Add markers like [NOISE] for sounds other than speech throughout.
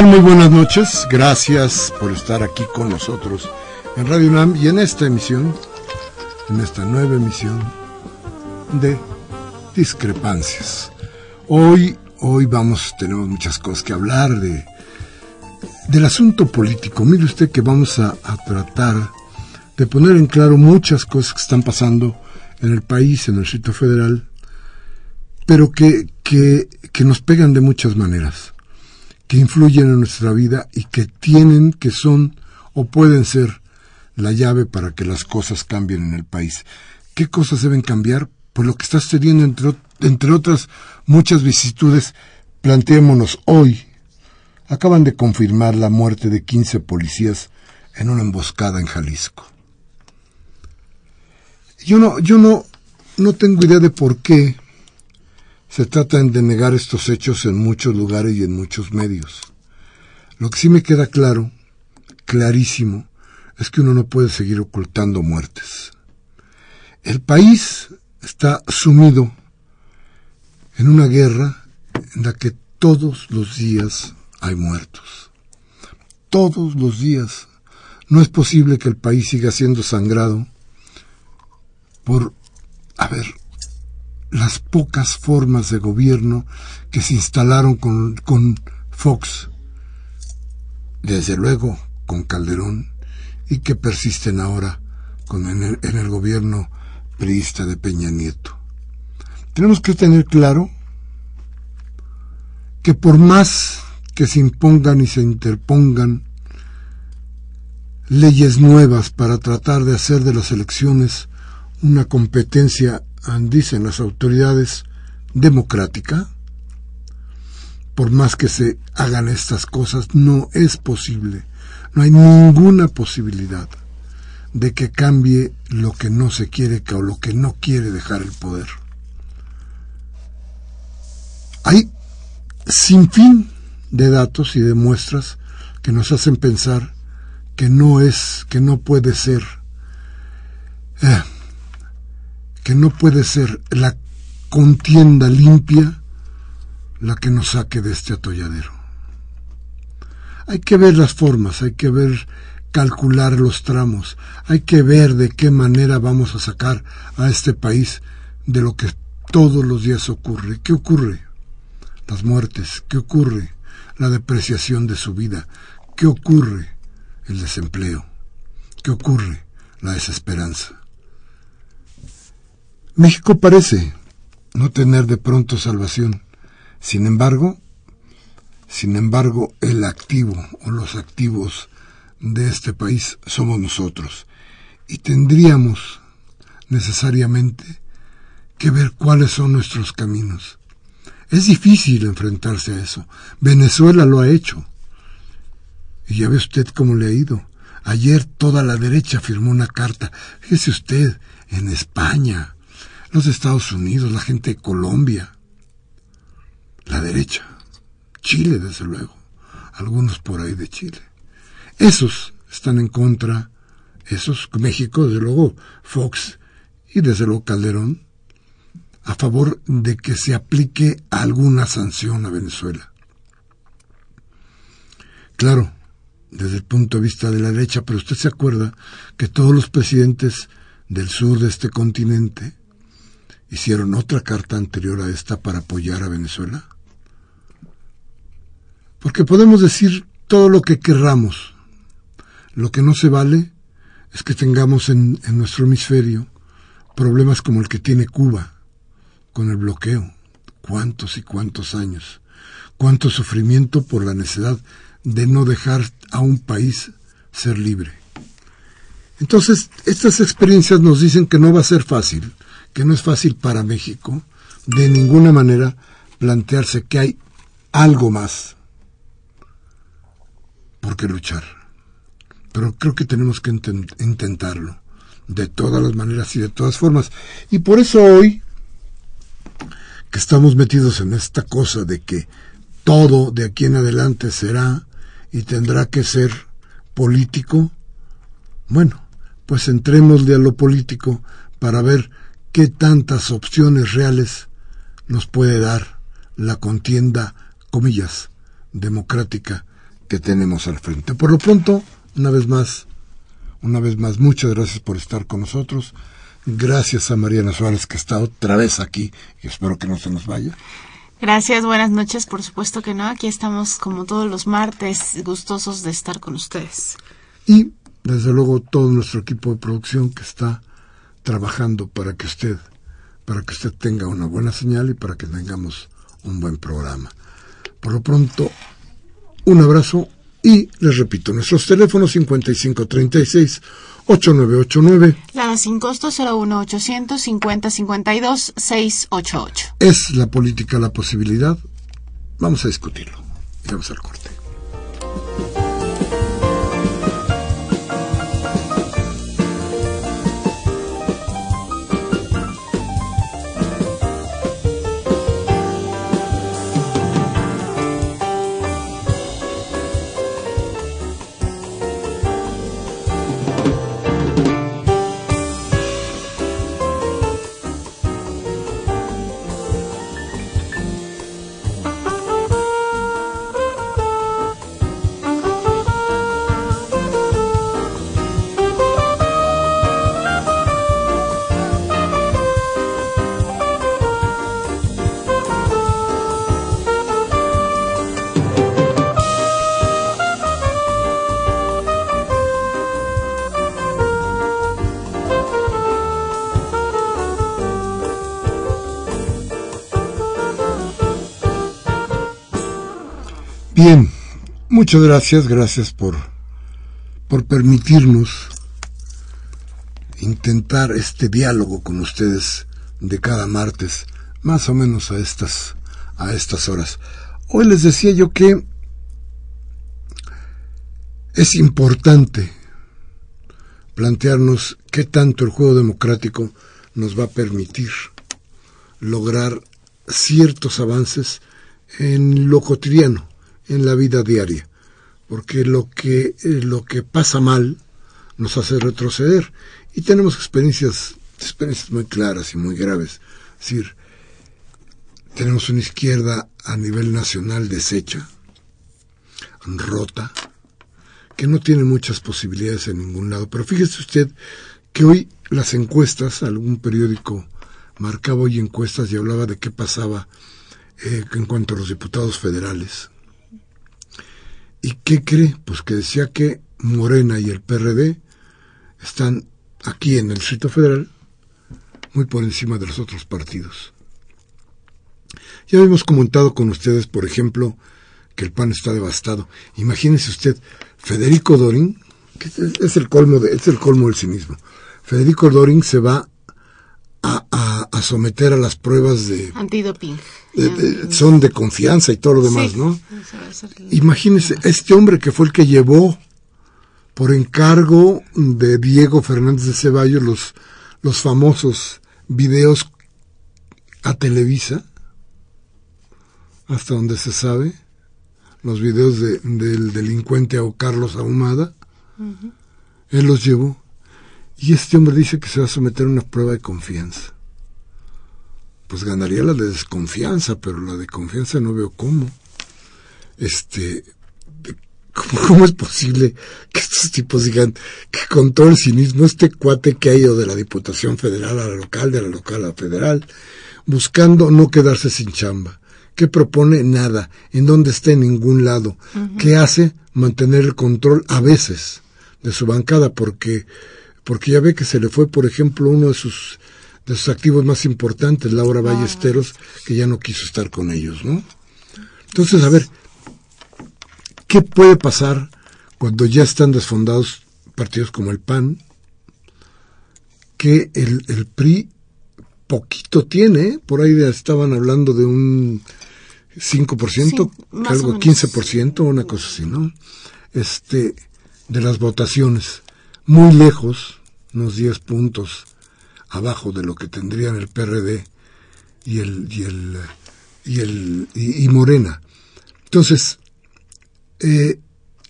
Muy buenas noches. Gracias por estar aquí con nosotros en Radio UNAM y en esta emisión, en esta nueva emisión de Discrepancias. Hoy, hoy vamos, tenemos muchas cosas que hablar de del asunto político. Mire usted que vamos a, tratar de poner en claro muchas cosas que están pasando en el país, en el Distrito Federal, pero que, que nos pegan de muchas maneras que influyen en nuestra vida y que tienen, que son o pueden ser la llave para que las cosas cambien en el país. ¿Qué cosas deben cambiar? Pues lo que está sucediendo, entre, entre otras muchas vicisitudes, planteémonos hoy. Acaban de confirmar la muerte de 15 policías en una emboscada en Jalisco. Yo no, yo no, no tengo idea de por qué se trata de negar estos hechos en muchos lugares y en muchos medios. Lo que sí me queda claro, clarísimo, es que uno no puede seguir ocultando muertes. El país está sumido en una guerra en la que todos los días hay muertos. Todos los días. No es posible que el país siga siendo sangrado por, a ver, las pocas formas de gobierno que se instalaron con, con Fox, desde luego con Calderón, y que persisten ahora con, en, el, en el gobierno priista de Peña Nieto. Tenemos que tener claro que por más que se impongan y se interpongan leyes nuevas para tratar de hacer de las elecciones una competencia dicen las autoridades, democrática, por más que se hagan estas cosas, no es posible, no hay ninguna posibilidad de que cambie lo que no se quiere o lo que no quiere dejar el poder. Hay sin fin de datos y de muestras que nos hacen pensar que no es, que no puede ser eh, que no puede ser la contienda limpia la que nos saque de este atolladero. Hay que ver las formas, hay que ver calcular los tramos, hay que ver de qué manera vamos a sacar a este país de lo que todos los días ocurre. ¿Qué ocurre? Las muertes. ¿Qué ocurre? La depreciación de su vida. ¿Qué ocurre? El desempleo. ¿Qué ocurre? La desesperanza. México parece no tener de pronto salvación. Sin embargo, sin embargo, el activo o los activos de este país somos nosotros y tendríamos necesariamente que ver cuáles son nuestros caminos. Es difícil enfrentarse a eso. Venezuela lo ha hecho. Y ya ve usted cómo le ha ido. Ayer toda la derecha firmó una carta. Fíjese usted, en España, los Estados Unidos, la gente de Colombia, la derecha, Chile desde luego. algunos por ahí de Chile. Esos están en contra, esos, México, desde luego, Fox y desde luego Calderón, a favor de que se aplique alguna sanción a Venezuela. Claro, desde el punto de vista de la derecha, pero usted se acuerda que todos los presidentes del sur de este continente hicieron otra carta anterior a esta para apoyar a Venezuela. Porque podemos decir todo lo que querramos. Lo que no se vale es que tengamos en, en nuestro hemisferio problemas como el que tiene Cuba con el bloqueo. ¿Cuántos y cuántos años? ¿Cuánto sufrimiento por la necesidad de no dejar a un país ser libre? Entonces, estas experiencias nos dicen que no va a ser fácil, que no es fácil para México, de ninguna manera, plantearse que hay algo más por qué luchar. Pero creo que tenemos que intentarlo, de todas las maneras y de todas formas. Y por eso hoy, que estamos metidos en esta cosa de que todo de aquí en adelante será y tendrá que ser político, bueno, pues entrémosle a lo político para ver qué tantas opciones reales nos puede dar la contienda, comillas, democrática que tenemos al frente. Por lo pronto, una vez más, una vez más, muchas gracias por estar con nosotros. Gracias a Mariana Suárez que está otra vez aquí y espero que no se nos vaya. Gracias, buenas noches, por supuesto que no. Aquí estamos como todos los martes, gustosos de estar con ustedes. Y desde luego todo nuestro equipo de producción que está trabajando para que usted, para que usted tenga una buena señal y para que tengamos un buen programa. Por lo pronto, un abrazo y les repito, nuestros teléfonos 5536 8989. La sin costo 01800 5052 688. ¿Es la política la posibilidad? Vamos a discutirlo. Vamos al corte. Muchas gracias, gracias por, por permitirnos intentar este diálogo con ustedes de cada martes, más o menos a estas, a estas horas. Hoy les decía yo que es importante plantearnos qué tanto el juego democrático nos va a permitir lograr ciertos avances en lo cotidiano, en la vida diaria, porque lo que, eh, lo que pasa mal nos hace retroceder y tenemos experiencias, experiencias muy claras y muy graves. Es decir, tenemos una izquierda a nivel nacional deshecha, rota, que no tiene muchas posibilidades en ningún lado. Pero fíjese usted que hoy las encuestas, algún periódico marcaba hoy encuestas y hablaba de qué pasaba eh, en cuanto a los diputados federales. ¿Y qué cree? Pues que decía que Morena y el PRD están aquí en el Distrito Federal muy por encima de los otros partidos. Ya habíamos comentado con ustedes, por ejemplo, que el PAN está devastado. Imagínese usted, Federico Dorin, que es el colmo de, es el colmo del cinismo. Federico Dorin se va someter a las pruebas de antidoping. son de confianza y todo lo demás, ¿no? Imagínese, este hombre que fue el que llevó por encargo de Diego Fernández de Ceballos los, los famosos videos a Televisa, hasta donde se sabe, los videos de, del delincuente o Carlos Ahumada. Él los llevó. Y este hombre dice que se va a someter a una prueba de confianza. Pues ganaría la de desconfianza, pero la de confianza no veo cómo. Este, ¿Cómo, es posible que estos tipos digan que con todo el cinismo este cuate que ha ido de la Diputación Federal a la local, de la local a la federal, buscando no quedarse sin chamba? ¿Qué propone? Nada. ¿En dónde está? En ningún lado. ¿Qué hace? Mantener el control a veces de su bancada porque, porque ya ve que se le fue, por ejemplo, uno de sus, de sus activos más importantes, Laura Ballesteros, que ya no quiso estar con ellos, ¿no? Entonces, a ver, ¿Qué puede pasar cuando ya están desfondados partidos como el PAN? Que el, el PRI poquito tiene, por ahí estaban hablando de un 5%, algo 15%, una cosa así, ¿no? Este, de las votaciones, muy lejos, unos 10 puntos abajo de lo que tendrían el PRD y el, y el, y el, y Morena. Entonces, eh,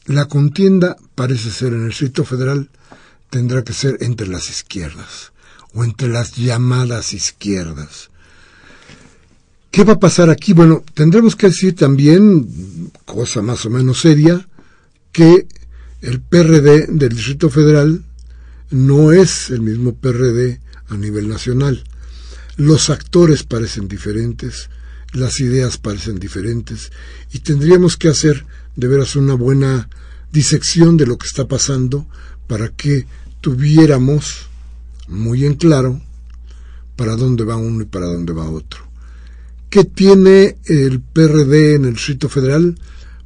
la contienda parece ser en el Distrito Federal tendrá que ser entre las izquierdas o entre las llamadas izquierdas. ¿Qué va a pasar aquí? Bueno, tendremos que decir también, cosa más o menos seria, que el PRD del Distrito Federal no es el mismo PRD a nivel nacional. Los actores parecen diferentes, las ideas parecen diferentes y tendríamos que hacer de veras una buena disección de lo que está pasando para que tuviéramos muy en claro para dónde va uno y para dónde va otro. ¿Qué tiene el PRD en el Distrito Federal?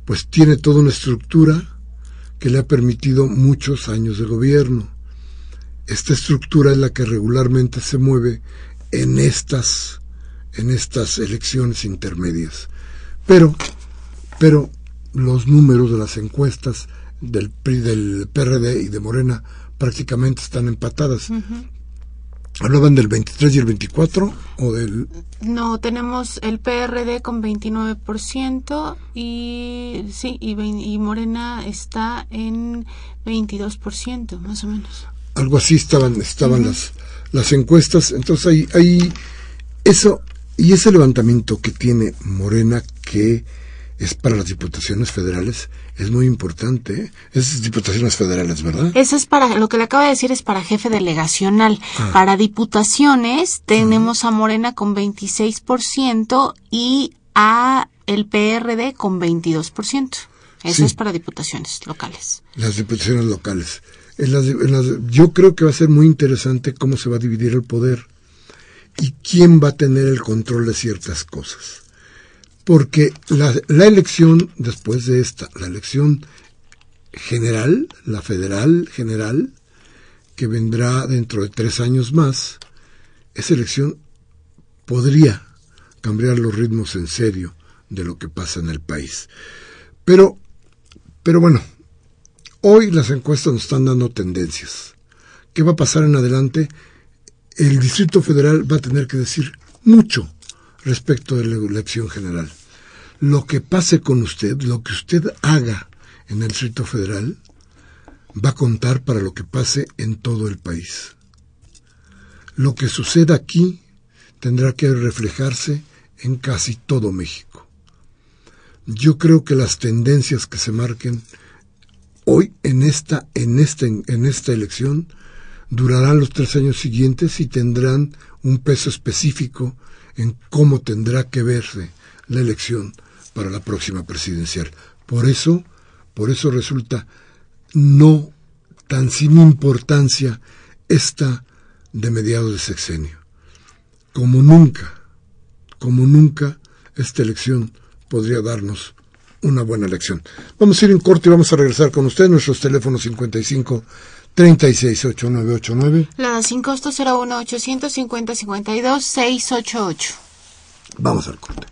Pues tiene toda una estructura que le ha permitido muchos años de gobierno. Esta estructura es la que regularmente se mueve en estas, en estas elecciones intermedias. Pero, pero los números de las encuestas del PRI, del PRD y de Morena prácticamente están empatadas. ¿Hablaban del 23 y el 24 o del...? No, tenemos el PRD con 29% y sí, y, y Morena está en 22%, más o menos. Algo así estaban estaban las las encuestas, entonces hay hay eso y ese levantamiento que tiene Morena que es para las diputaciones federales, es muy importante. ¿eh? Esas diputaciones federales, ¿verdad? Eso es para, lo que le acabo de decir es para jefe delegacional. Ah. Para diputaciones tenemos a Morena con 26% y a el PRD con 22%. Eso es para diputaciones locales. Las diputaciones locales. Yo creo que va a ser muy interesante cómo se va a dividir el poder y quién va a tener el control de ciertas cosas porque la, elección después de esta, la elección general, la federal general, que vendrá dentro de tres años más, esa elección podría cambiar los ritmos en serio de lo que pasa en el país. Pero, pero bueno, hoy las encuestas nos están dando tendencias. ¿Qué va a pasar en adelante? El Distrito Federal va a tener que decir mucho respecto de la elección general. Lo que pase con usted, lo que usted haga en el Distrito Federal, va a contar para lo que pase en todo el país. Lo que suceda aquí tendrá que reflejarse en casi todo México. Yo creo que las tendencias que se marquen hoy en esta, en esta, en esta elección durarán los tres años siguientes y tendrán un peso específico en cómo tendrá que verse la elección para la próxima presidencial. Por eso, por eso resulta no tan sin importancia esta de mediados de sexenio. Como nunca, como nunca, esta elección podría darnos una buena elección. Vamos a ir en corte y vamos a regresar con usted. Nuestros teléfonos 55 368989. La sin costo 01 850 52 688. Vamos al corte.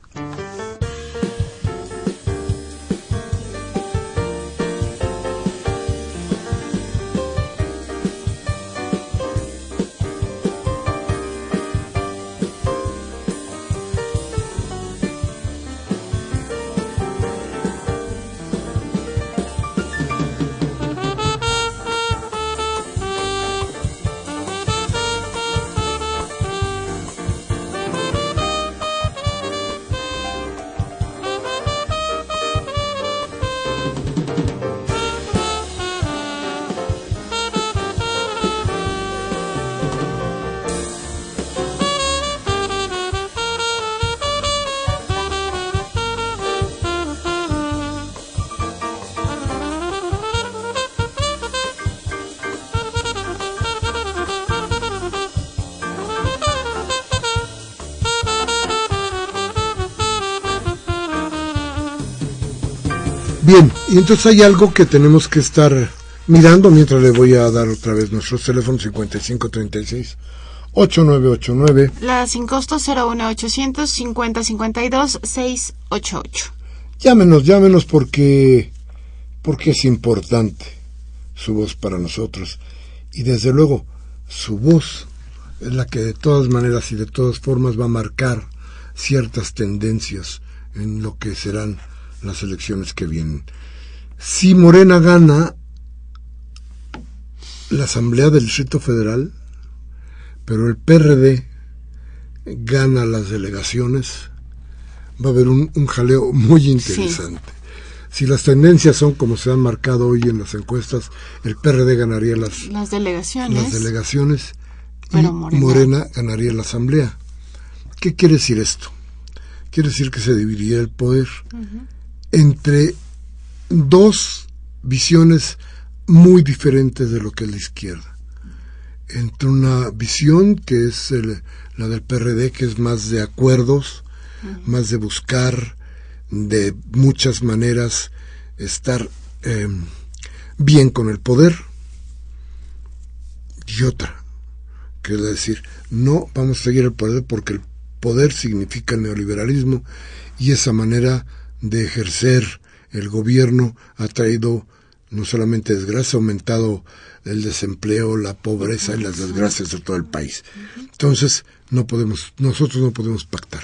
Bien, y entonces hay algo que tenemos que estar mirando mientras le voy a dar otra vez nuestros teléfonos 5536 8989. La sin costo 01800 5052 688. Llámenos, llámenos porque porque es importante su voz para nosotros y desde luego su voz es la que de todas maneras y de todas formas va a marcar ciertas tendencias en lo que serán las elecciones que vienen. Si Morena gana la Asamblea del Distrito Federal, pero el PRD gana las delegaciones, va a haber un, jaleo muy interesante. Si las tendencias son como se han marcado hoy en las encuestas, el PRD ganaría las, las delegaciones, las delegaciones y Morena. ganaría la Asamblea. ¿Qué quiere decir esto? Quiere decir que se dividiría el poder entre dos visiones muy diferentes de lo que es la izquierda. Entre una visión que es la del PRD, que es más de acuerdos, más de buscar de muchas maneras estar em, bien con el poder, y otra, que es decir, no vamos a seguir el poder porque el poder significa neoliberalismo y esa manera de ejercer el gobierno ha traído no solamente desgracia, ha aumentado el desempleo, la pobreza y las desgracias de todo el país. Entonces, no podemos, nosotros no podemos pactar.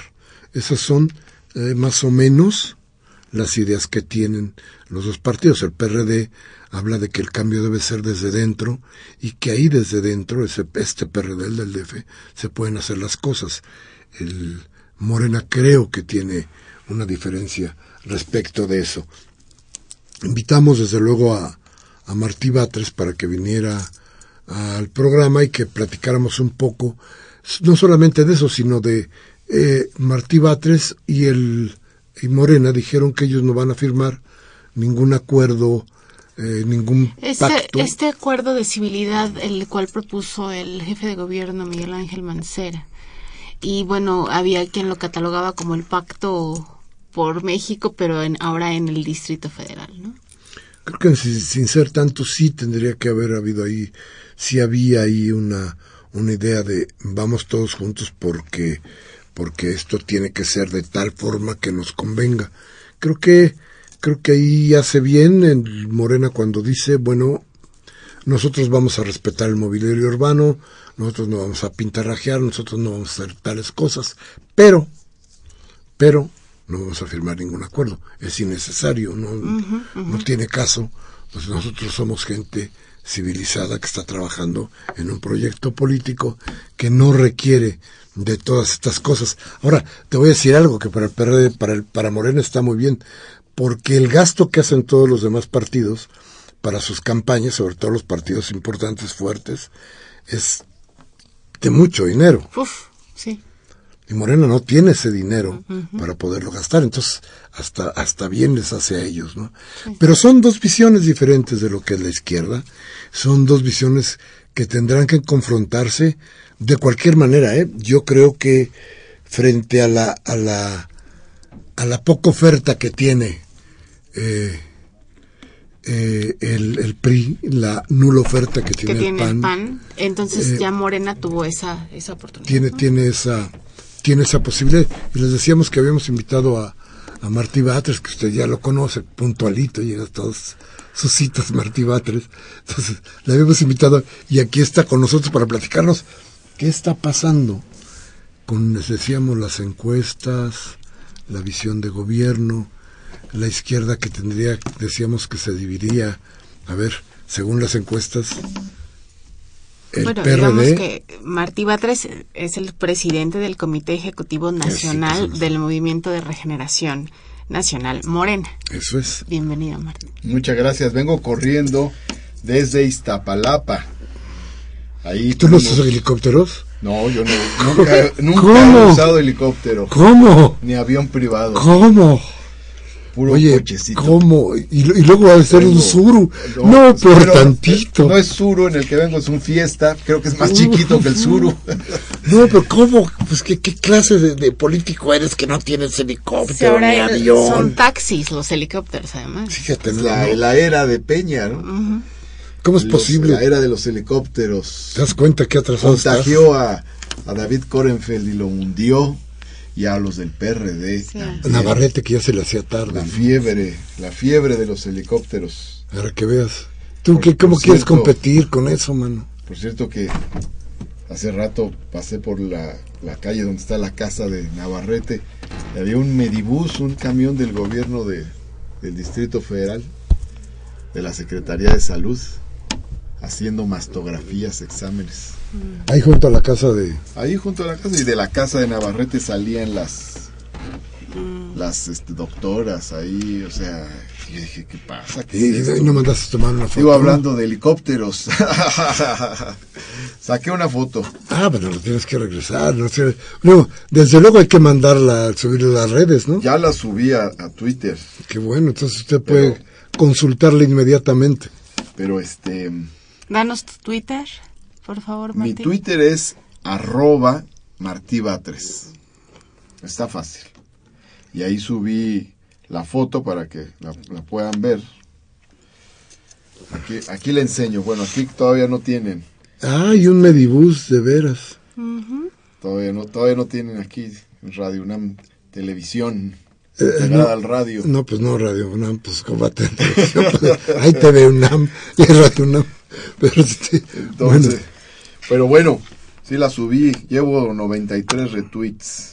Esas son eh, más o menos las ideas que tienen los dos partidos. El PRD habla de que el cambio debe ser desde dentro y que ahí desde dentro, ese, este PRD, el del DF, se pueden hacer las cosas. El Morena creo que tiene una diferencia respecto de eso. Invitamos desde luego a, a Martí Batres para que viniera al programa y que platicáramos un poco, no solamente de eso, sino de eh, Martí Batres y el y Morena dijeron que ellos no van a firmar ningún acuerdo, eh, ningún este, pacto. Este acuerdo de civilidad, el cual propuso el jefe de gobierno Miguel Ángel Mancera, y bueno, había quien lo catalogaba como el pacto por México, pero en, ahora en el Distrito Federal, ¿no? Creo que sin, ser tanto sí tendría que haber habido ahí, sí había ahí una, una idea de vamos todos juntos porque, porque esto tiene que ser de tal forma que nos convenga. Creo que, creo que ahí hace bien en Morena cuando dice, bueno, nosotros vamos a respetar el mobiliario urbano, nosotros no vamos a pintarrajear, nosotros no vamos a hacer tales cosas, pero, pero no vamos a firmar ningún acuerdo. Es innecesario, no, no tiene caso. Pues nosotros somos gente civilizada que está trabajando en un proyecto político que no requiere de todas estas cosas. Ahora, te voy a decir algo que para el PRD, para, el, para Morena está muy bien, porque el gasto que hacen todos los demás partidos para sus campañas, sobre todo los partidos importantes, fuertes, es de mucho dinero. Uf, sí y Morena no tiene ese dinero para poderlo gastar, entonces hasta, hasta bien les hace a ellos, ¿no? Pero son dos visiones diferentes de lo que es la izquierda, son dos visiones que tendrán que confrontarse de cualquier manera, ¿eh? Yo creo que frente a la, a la, a la poca oferta que tiene eh, eh, el, el, PRI, la nula oferta que tiene, el, PAN, entonces eh, ya Morena tuvo esa, esa oportunidad. Tiene, tiene esa tiene esa posibilidad. Y les decíamos que habíamos invitado a, a Martí Batres, que usted ya lo conoce, puntualito, llega a todas sus citas Martí Batres. Entonces, le habíamos invitado y aquí está con nosotros para platicarnos qué está pasando con, les decíamos, las encuestas, la visión de gobierno, la izquierda que tendría, decíamos que se dividiría, a ver, según las encuestas, bueno, digamos que Martí Batres es el presidente del Comité Ejecutivo Nacional del Movimiento de Regeneración Nacional Morena. Eso es. Bienvenido, Martín. Muchas gracias. Vengo corriendo desde Iztapalapa. Ahí ¿Tú no usas helicópteros? No, yo no, nunca, [LAUGHS] nunca he usado helicóptero. ¿Cómo? Ni avión privado. ¿Cómo? Puro Oye, cochecito. ¿cómo? Y, y luego va a ser un suru. No, por pero, tantito. No es Suru en el que vengo, es un fiesta. Creo que es más chiquito que el Suru. [LAUGHS] No, pero ¿cómo? Pues ¿qué, qué clase de, de político eres que no tienes helicóptero Sí, ni avión? son taxis los helicópteros, además. Fíjate, Es ¿no? la, la era de Peña, ¿no? ¿cómo es Los- posible? La era de los helicópteros. ¿Te das cuenta que atrasado estás? Contagió a, a David Korenfeld y lo hundió. Y a los del PRD. Sí. también. Navarrete que ya se le hacía tarde. La fiebre, la fiebre de los helicópteros. Para que veas. ¿Tú Por- qué, cómo quieres cierto- competir con eso, mano? Por cierto que hace rato pasé por la, la calle donde está la casa de Navarrete y había un medibús, un camión del gobierno de, del Distrito Federal, de la Secretaría de Salud, haciendo mastografías, exámenes. Ahí junto a la casa de... Ahí junto a la casa y de la casa de Navarrete salían las las este, doctoras ahí, o sea, yo dije, ¿qué pasa? ¿Qué Y, es y no mandaste a tomar una foto. Sigo hablando de helicópteros. [LAUGHS] Saqué una foto. Ah, pero lo tienes que regresar. No, sé. no, desde luego hay que mandarla, subirla a las redes, ¿no? Ya la subí a, a Twitter, Qué bueno, entonces usted puede Pero- consultarla inmediatamente. pero este Danos tu Twitter, por favor, mi. Twitter es arroba martibatres. Está fácil. Y ahí subí la foto para que la, la puedan ver. Aquí, aquí le enseño. Bueno, aquí todavía no tienen. Ah, y un Medibus, de veras. Todavía no, todavía no tienen aquí en Radio UNAM televisión Eh, no, al radio. No, pues no, Radio UNAM, pues televisión, pues, Hay TV UNAM [LAUGHS] y Radio UNAM. Pero este, Entonces, bueno, pero bueno, sí la subí. Llevo 93 retweets.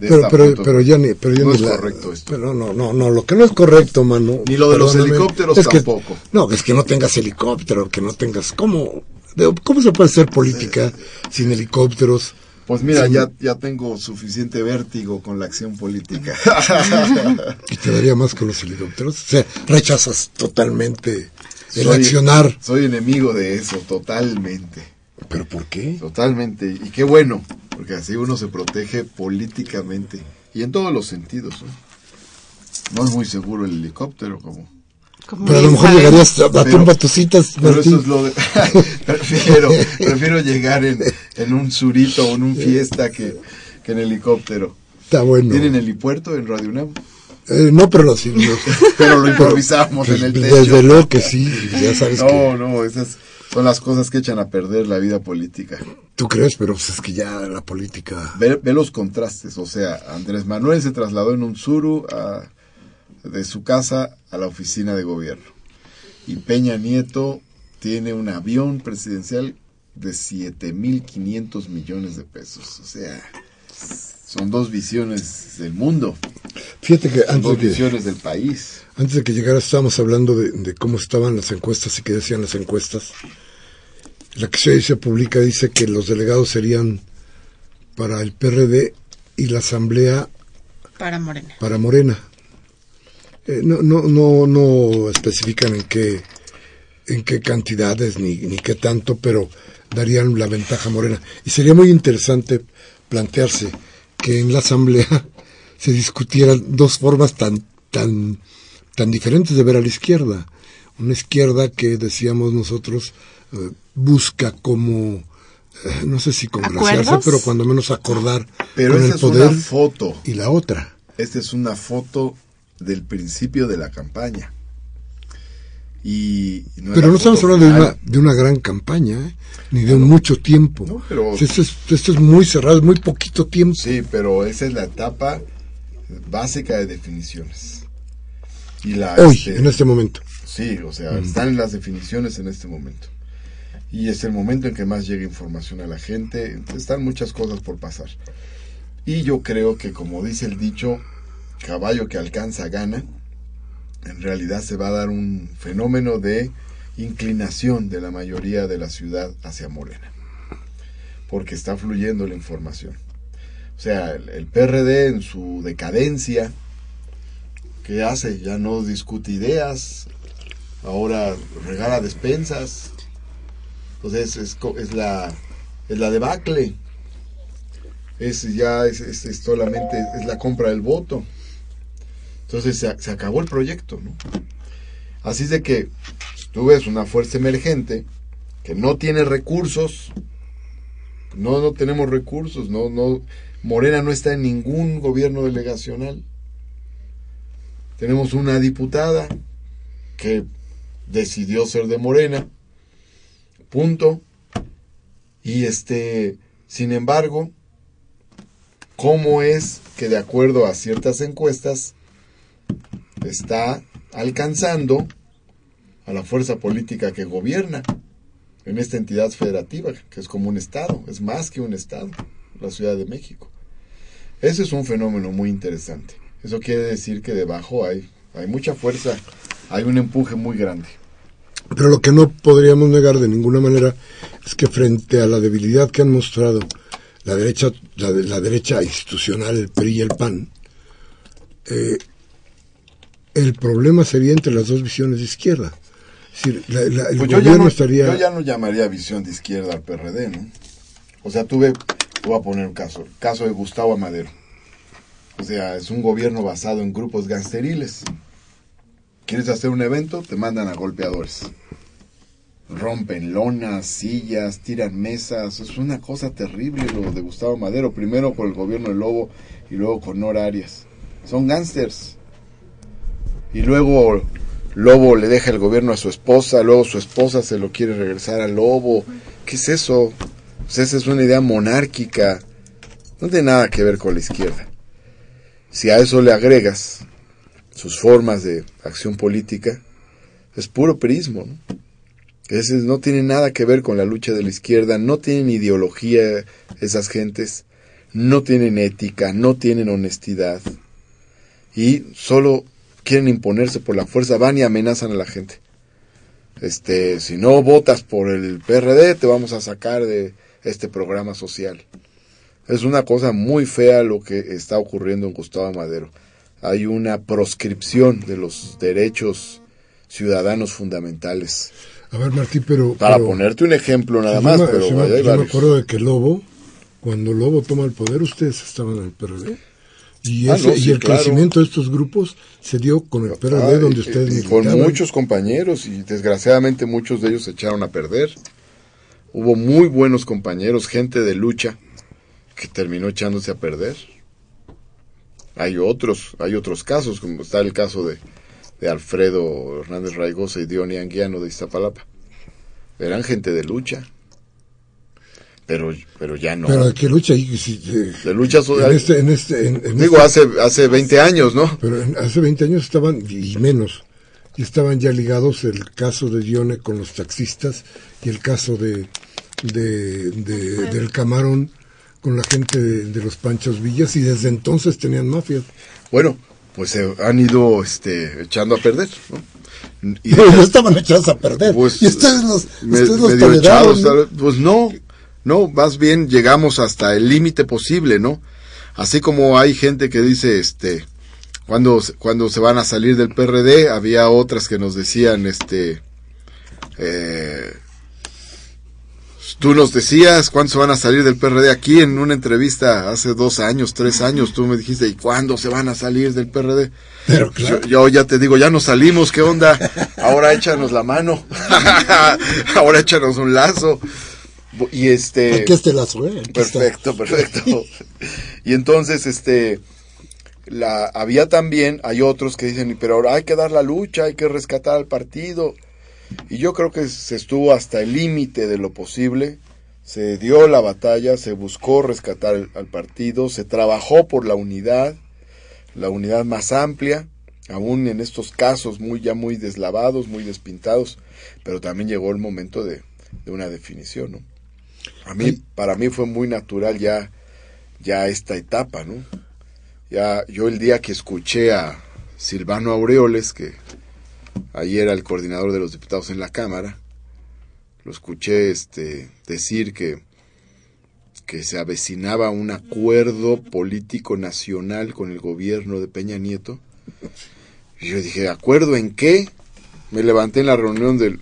de pero, esta pero, foto. pero ya ni, pero ya No ni es la- correcto esto. Pero no, no, no, lo que no es correcto, mano. Ni lo de los helicópteros es que- tampoco. no, es que no tengas helicóptero, que no tengas, ¿cómo? de- ¿Cómo se puede hacer política sin helicópteros? Pues mira, Sí. ya, ya tengo suficiente vértigo con la acción política. [LAUGHS] Y te daría más con los helicópteros. O sea, rechazas totalmente el Soy- accionar. Soy enemigo de eso, totalmente. ¿Pero por qué? Totalmente. Y qué bueno, porque así uno se protege políticamente. Y en todos los sentidos. ¿no? No es muy seguro el helicóptero, como... Como Pero a lo mejor llegarías a, Pero- tumba tus citas, Pero eso es lo de... [LAUGHS] prefiero, prefiero llegar en, en un surito o en un fiesta que, que en helicóptero. Está bueno. ¿Tienen helipuerto en Radio UNAM? Eh, no, pero los- [LAUGHS] Pero lo improvisamos pues, en el desde techo. luego que sí, ya sabes que No, no, esas son las cosas que echan a perder la vida política. tú crees, pero pues es que ya la política... Ve, ve los contrastes, o sea, Andrés Manuel se trasladó en un suru a- de su casa a la oficina de gobierno. Y Peña Nieto tiene un avión presidencial de 7.500 millones de pesos. O sea, son dos visiones del mundo, Fíjate que son antes dos de, visiones del país. antes de que llegara estábamos hablando de, de cómo estaban las encuestas y qué decían las encuestas. La que se, se publica dice que los delegados serían para el PRD y la asamblea Para Morena. para Morena. Eh, no, no, no, no especifican en qué, en qué cantidades ni, ni qué tanto, pero darían la ventaja a Morena. Y sería muy interesante plantearse que en la asamblea [LAUGHS] se discutieran dos formas tan, tan, tan diferentes de ver a la izquierda. Una izquierda que decíamos nosotros eh, busca como eh, no sé si congraciarse, ¿Acuerdos? pero cuando menos acordar Pero con esa el es poder una foto. y la otra. Esta es una foto del principio de la campaña. Y no Pero no estamos hablando de una, de una gran campaña, ¿eh? ni de un mucho tiempo. No, pero- esto, es, esto es muy cerrado, es muy poquito tiempo. Sí, pero esa es la etapa básica de definiciones. Y la, Hoy, este, en este momento. Sí, o sea, están las definiciones en este momento. Y es el momento en que más llega información a la gente. Están muchas cosas por pasar. Y yo creo que, como dice el dicho, caballo que alcanza gana. En realidad se va a dar un fenómeno de inclinación de la mayoría de la ciudad hacia Morena. Porque está fluyendo la información. O sea, el, PRD en su decadencia, ¿qué hace? Ya no discute ideas, ahora regala despensas. Entonces es, es la es la debacle. Es ya es solamente es la compra del voto. Entonces se, se acabó el proyecto, ¿no? Así es de que tú ves una fuerza emergente que no tiene recursos, no, no tenemos recursos, no, no, Morena no está en ningún gobierno delegacional. Tenemos una diputada que decidió ser de Morena, punto. Y este, sin embargo, ¿cómo es que de acuerdo a ciertas encuestas está alcanzando a la fuerza política que gobierna en esta entidad federativa, que es como un Estado, es más que un Estado, la Ciudad de México. Ese es un fenómeno muy interesante. Eso quiere decir que debajo hay, hay mucha fuerza, hay un empuje muy grande. Pero lo que no podríamos negar de ninguna manera es que frente a la debilidad que han mostrado la derecha, la, la derecha institucional, el PRI y el PAN, eh, el problema sería entre las dos visiones de izquierda. Es decir, la, la, el Pues yo, ya gobierno no, estaría... yo ya no llamaría visión de izquierda al PRD, ¿no? O sea, tuve, voy a poner un caso, el caso de Gustavo Amadero. O sea, es un gobierno basado en grupos gangsteriles. ¿Quieres hacer un evento? Te mandan a golpeadores. Rompen lonas, sillas, tiran mesas. Es una cosa terrible lo de Gustavo Madero. Primero con el gobierno de Lobo y luego con Nora Arias. Son gángsters. Y luego Lobo le deja el gobierno a su esposa, luego su esposa se lo quiere regresar a Lobo. ¿Qué es eso? Pues esa es una idea monárquica. No tiene nada que ver con la izquierda. Si a eso le agregas sus formas de acción política, es puro perismo. ¿no? Ese no tiene nada que ver con la lucha de la izquierda, no tienen ideología esas gentes, no tienen ética, no tienen honestidad y solo quieren imponerse por la fuerza, van y amenazan a la gente. Este, si no votas por el PRD, te vamos a sacar de este programa social. Es una cosa muy fea lo que está ocurriendo en Gustavo Madero. Hay una proscripción de los derechos ciudadanos fundamentales. A ver, Martín, pero... Para pero- ponerte un ejemplo nada más, me- pero yo me- yo me acuerdo de que Lobo, cuando Lobo toma el poder, ustedes estaban en el PRD. Y, Ah, y el claro. crecimiento de estos grupos se dio con el PRD, Ah, donde ustedes y con muchos compañeros y desgraciadamente muchos de ellos se echaron a perder. Hubo muy buenos compañeros, gente de lucha que terminó echándose a perder. Hay otros, hay otros casos, como está el caso de, de Alfredo Hernández Raigosa y Diony Anguiano de Iztapalapa. Eran gente de lucha. Pero, pero ya no. Pero de qué lucha ahí, si- eh, de lucha so- en este, en este, en- en Digo, este- hace, hace 20 años, ¿no? Pero en- hace 20 años estaban, y menos, y estaban ya ligados el caso de Dione con los taxistas y el caso de, de, de- del Camarón con la gente de, de los Panchos Villas y desde entonces tenían mafias. Bueno, pues se han ido este, echando a perder, ¿no? Y- Pero [LAUGHS] ya estaban echados a perder. Pues, y ustedes los, me- ustedes los medio toleraron, echados, ¿no? ¿sabes? Pues no, no, más bien llegamos hasta el límite posible, ¿no? Así como hay gente que dice, este, cuando, se- cuando se van a salir del PRD, había otras que nos decían, este, eh, tú nos decías cuándo se van a salir del PRD aquí en una entrevista hace dos años, tres años, tú me dijiste, ¿y cuándo se van a salir del PRD? Pero claro. Yo, yo ya te digo, ya nos salimos, ¿qué onda? Ahora échanos la mano. [LAUGHS] Ahora échanos un lazo. Y este. Aquí lazo, ¿eh? Aquí está. Perfecto, perfecto. Y entonces, este, la, había también, hay otros que dicen, pero ahora hay que dar la lucha, hay que rescatar al partido. Y yo creo que se estuvo hasta el límite de lo posible, se dio la batalla, se buscó rescatar al, al partido, se trabajó por la unidad, la unidad más amplia, aún en estos casos muy ya muy deslavados, muy despintados, pero también llegó el momento de, de una definición, ¿no? A mí, para mí fue muy natural ya, ya esta etapa, ¿no? Ya, yo el día que escuché a Silvano Aureoles, que ahí era el coordinador de los diputados en la Cámara, lo escuché este, decir que, que se avecinaba un acuerdo político nacional con el gobierno de Peña Nieto. Y yo dije, ¿acuerdo en qué? Me levanté en la reunión de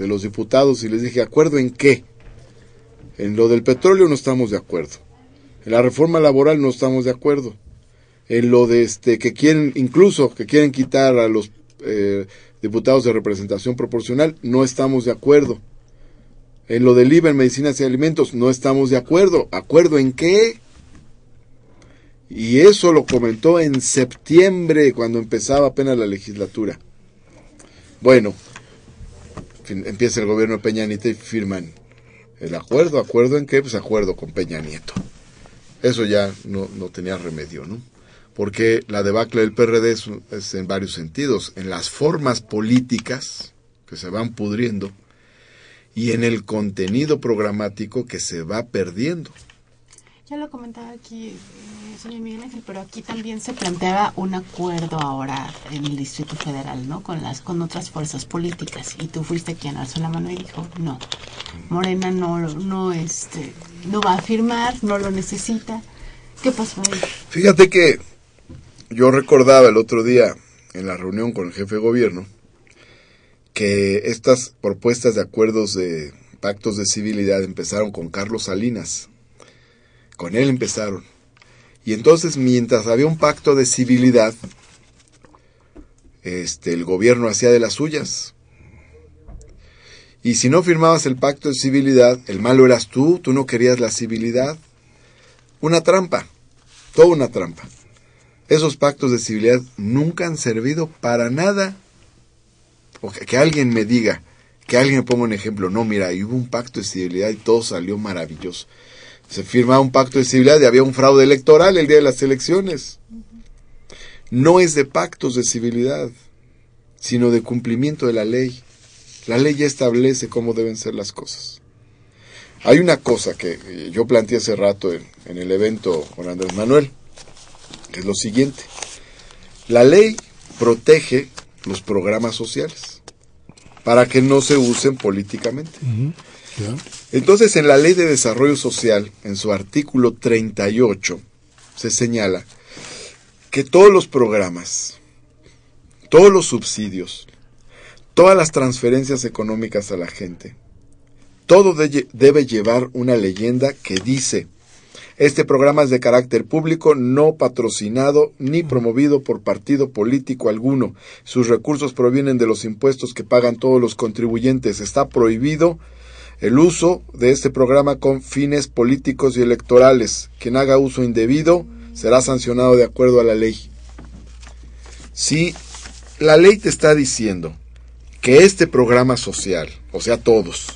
los diputados y les dije, ¿acuerdo en qué? En lo del petróleo no estamos de acuerdo. En la reforma laboral no estamos de acuerdo. En lo de este, que quieren, incluso que quieren quitar a los eh, diputados de representación proporcional, no estamos de acuerdo. En lo del IVA en medicinas y alimentos, no estamos de acuerdo. ¿Acuerdo en qué? Y eso lo comentó en septiembre, cuando empezaba apenas la legislatura. Bueno, empieza el gobierno de Peña Nieto y firman el acuerdo. ¿Acuerdo en qué? Pues acuerdo con Peña Nieto. Eso ya no, no tenía remedio, ¿no? Porque la debacle del PRD es, es en varios sentidos. En las formas políticas que se van pudriendo y en el contenido programático que se va perdiendo. Lo comentaba aquí, eh, señor Miguel Ángel, pero aquí también se planteaba un acuerdo ahora en el Distrito Federal, ¿no? Con las con otras fuerzas políticas y tú fuiste quien alzó la mano y dijo no, Morena no no este no va a firmar, no lo necesita. ¿Qué pasó ahí? Fíjate que yo recordaba el otro día en la reunión con el jefe de gobierno que estas propuestas de acuerdos de pactos de civilidad empezaron con Carlos Salinas. Con él empezaron. Y entonces, mientras había un pacto de civilidad, este, el gobierno hacía de las suyas. Y si no firmabas el pacto de civilidad, el malo eras tú, tú no querías la civilidad. Una trampa, toda una trampa. Esos pactos de civilidad nunca han servido para nada o que, alguien me diga, que alguien me ponga un ejemplo, no, mira, hubo un pacto de civilidad y todo salió maravilloso. Se firma un pacto de civilidad y había un fraude electoral el día de las elecciones. No es de pactos de civilidad, sino de cumplimiento de la ley. La ley ya establece cómo deben ser las cosas. Hay una cosa que yo planteé hace rato en, en el evento con Andrés Manuel, que es lo siguiente. La ley protege los programas sociales para que no se usen políticamente. Entonces, en la Ley de Desarrollo Social, en su artículo 38, se señala que todos los programas, todos los subsidios, todas las transferencias económicas a la gente, todo debe llevar una leyenda que dice este programa es de carácter público, no patrocinado ni promovido por partido político alguno. Sus recursos provienen de los impuestos que pagan todos los contribuyentes. Está prohibido el uso de este programa con fines políticos y electorales. Quien haga uso indebido será sancionado de acuerdo a la ley. Si la ley te está diciendo que este programa social, o sea, todos,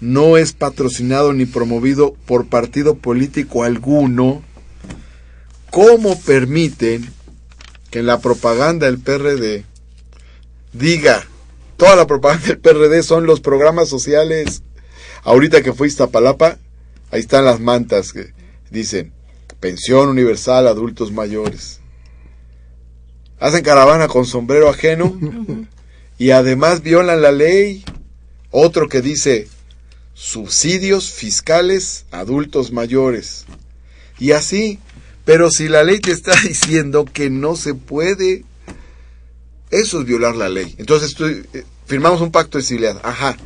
no es patrocinado ni promovido por partido político alguno, ¿cómo permiten que en la propaganda del PRD diga, toda la propaganda del PRD son los programas sociales? Ahorita que fuiste a Palapa, ahí están las mantas que dicen, pensión universal adultos mayores. Hacen caravana con sombrero ajeno y además violan la ley. Otro que dice, subsidios fiscales a adultos mayores. Y así, pero si la ley te está [LAUGHS] diciendo que no se puede, eso es violar la ley. Entonces eh, firmamos un pacto de civilidad. Ajá.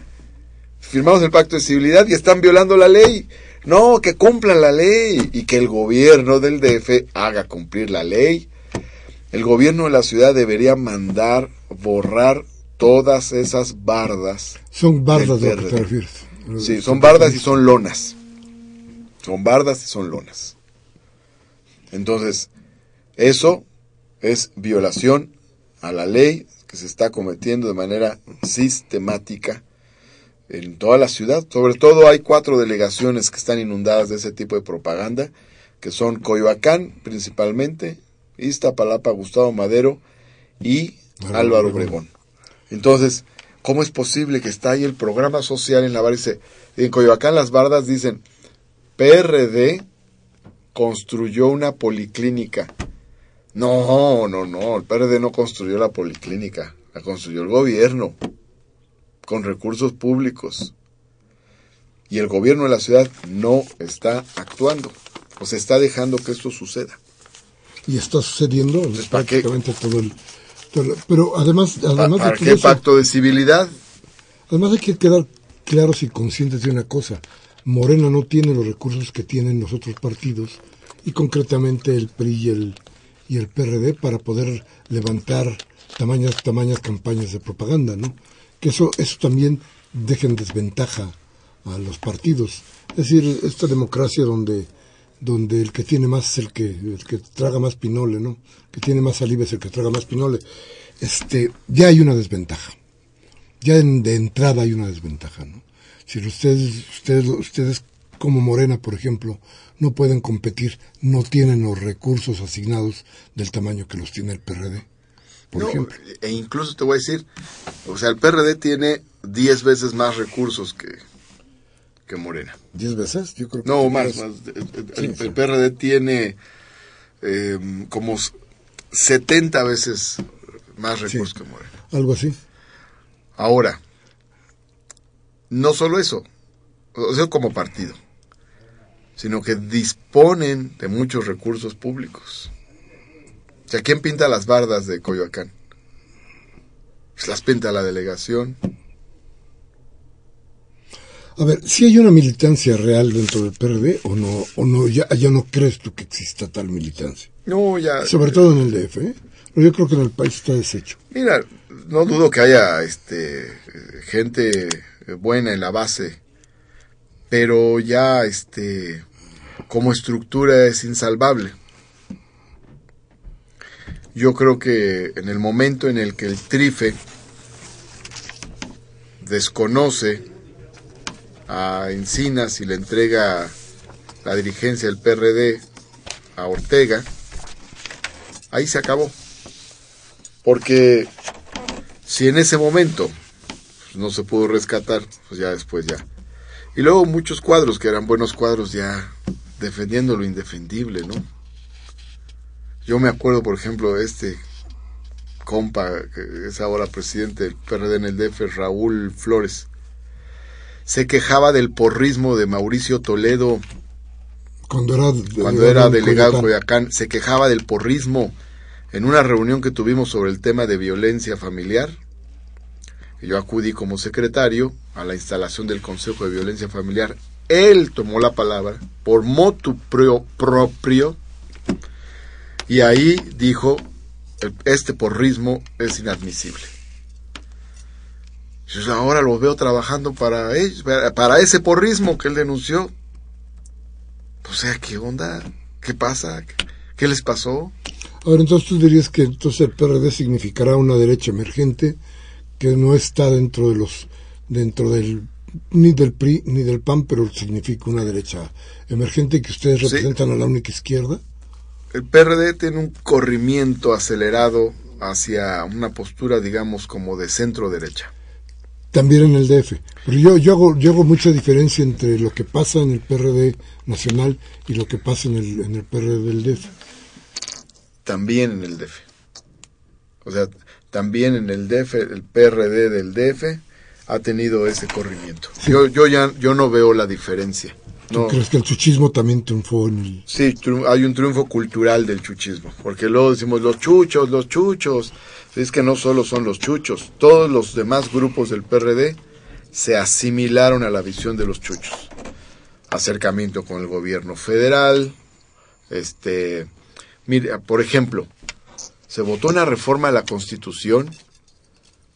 Firmamos el pacto de civilidad y están violando la ley. No, que cumplan la ley y que el gobierno del DF haga cumplir la ley. El gobierno de la ciudad debería mandar borrar todas esas bardas. Son bardas de lo que te refieres. Sí, son bardas y son lonas. Son bardas y son lonas. Entonces, eso es violación a la ley que se está cometiendo de manera sistemática en toda la ciudad. Sobre todo hay cuatro delegaciones que están inundadas de ese tipo de propaganda, que son Coyoacán principalmente, Iztapalapa, Gustavo Madero y Álvaro Obregón. Entonces, ¿Cómo es posible que está ahí el programa social en la barra? en Coyoacán las bardas dicen, PRD construyó una policlínica. No, no, no, el PRD no construyó la policlínica, la construyó el gobierno, con recursos públicos. Y el gobierno de la ciudad no está actuando, o se está dejando que esto suceda. Y está sucediendo prácticamente todo el pero además, además ¿Para, qué pacto de civilidad? Además hay que quedar claros y conscientes de una cosa. Morena no tiene los recursos que tienen los otros partidos y concretamente el PRI y el, y el PRD para poder levantar tamañas, tamañas campañas de propaganda, ¿no? Que eso, eso también deja en desventaja a los partidos. Es decir, esta democracia donde, donde el que tiene más es el que, el que traga más pinole, ¿no? que tiene más saliva es el que traga más pinole. Este, ya hay una desventaja. Ya de entrada hay una desventaja, ¿no? Si ustedes, ustedes, ustedes como Morena, por ejemplo, no pueden competir, no tienen los recursos asignados del tamaño que los tiene el PRD. Por ejemplo. E incluso te voy a decir, o sea, el PRD tiene 10 veces más recursos que, que Morena. ¿10 veces? Yo creo que no, más. más. El, PRD tiene eh, como 70 veces más recursos que Morena. Algo así. Ahora, no solo eso, o sea, como partido, sino que disponen de muchos recursos públicos. O sea, ¿quién pinta las bardas de Coyoacán? Pues las pinta la delegación. A ver, si hay una militancia real dentro del PRD o no, o no ya, ya no crees tú que exista tal militancia. No, ya. Sobre todo en el DF, ¿eh? Pero yo creo que en el país está deshecho. Mira, no dudo que haya este gente buena en la base, pero ya este como estructura es insalvable. Yo creo que en el momento en el que el Trife desconoce a Encinas y le entrega la dirigencia del PRD a Ortega, ahí se acabó. Porque si en ese momento pues, no se pudo rescatar, pues ya después ya. Y luego muchos cuadros que eran buenos cuadros ya defendiendo lo indefendible, ¿no? Yo me acuerdo, por ejemplo, este compa, que es ahora presidente del PRD en el DF, Raúl Flores. Se quejaba del porrismo de Mauricio Toledo cuando era, cuando era delegado de Coyacán. Se quejaba del porrismo en una reunión que tuvimos sobre el tema de violencia familiar, yo acudí como secretario a la instalación del Consejo de Violencia Familiar, él tomó la palabra por motu propio y ahí dijo, este porrismo es inadmisible. Yo ahora lo veo trabajando para, ellos, para ese porrismo que él denunció. O sea, ¿qué onda? ¿Qué pasa? ¿Qué les pasó? Ahora, entonces tú dirías que entonces el PRD significará una derecha emergente que no está dentro de los dentro del ni del PRI ni del PAN, pero significa una derecha emergente que ustedes representan a la única izquierda. El PRD tiene un corrimiento acelerado hacia una postura, digamos, como de centro derecha. También en el DF. Pero yo, yo, hago, yo hago mucha diferencia entre lo que pasa en el PRD nacional y lo que pasa en el, en el PRD del DF también en el DF. O sea, también en el DF, el PRD del DF ha tenido ese corrimiento. Yo, yo ya yo no veo la diferencia. ¿Tú crees que el chuchismo también triunfó en el... Sí, hay un triunfo cultural del chuchismo, porque luego decimos los chuchos, los chuchos. Es que no solo son los chuchos, todos los demás grupos del PRD se asimilaron a la visión de los chuchos. Acercamiento con el gobierno federal, este Mire, por ejemplo, se votó una reforma a la Constitución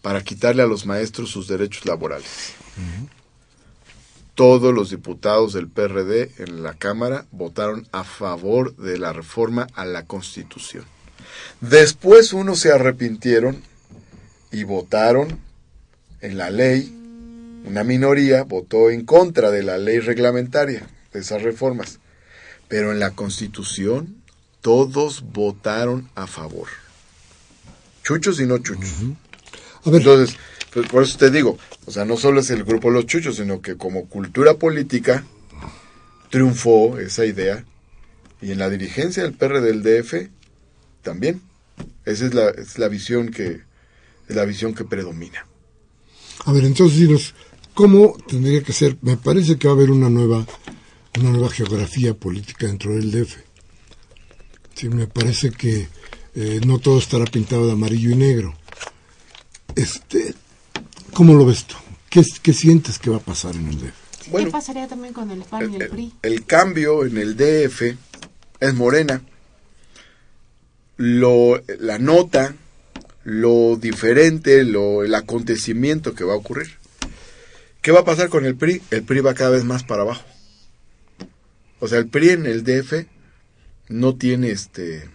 para quitarle a los maestros sus derechos laborales. Todos los diputados del PRD en la Cámara votaron a favor de la reforma a la Constitución. Después unos se arrepintieron y votaron en la ley, una minoría votó en contra de la ley reglamentaria de esas reformas, pero en la Constitución todos votaron a favor. Chuchos y no chuchos. Entonces, pues, por eso te digo, o sea, no solo es el grupo de los chuchos, sino que como cultura política triunfó esa idea y en la dirigencia del PR del DF también. Esa es la, es la visión que es la visión que predomina. A ver, entonces dinos, ¿cómo tendría que ser? Me parece que va a haber una nueva una nueva geografía política dentro del DF. Sí, me parece que eh, no todo estará pintado de amarillo y negro. Este, ¿Cómo lo ves tú? ¿Qué, ¿Qué, sientes que va a pasar en el DF? ¿Qué pasaría también con el PAN y el, PRI? El, cambio en el DF es Morena. Lo, la nota, lo diferente, lo, el acontecimiento que va a ocurrir. ¿Qué va a pasar con el PRI? El PRI va cada vez más para abajo. O sea, el PRI en el DF no tiene este,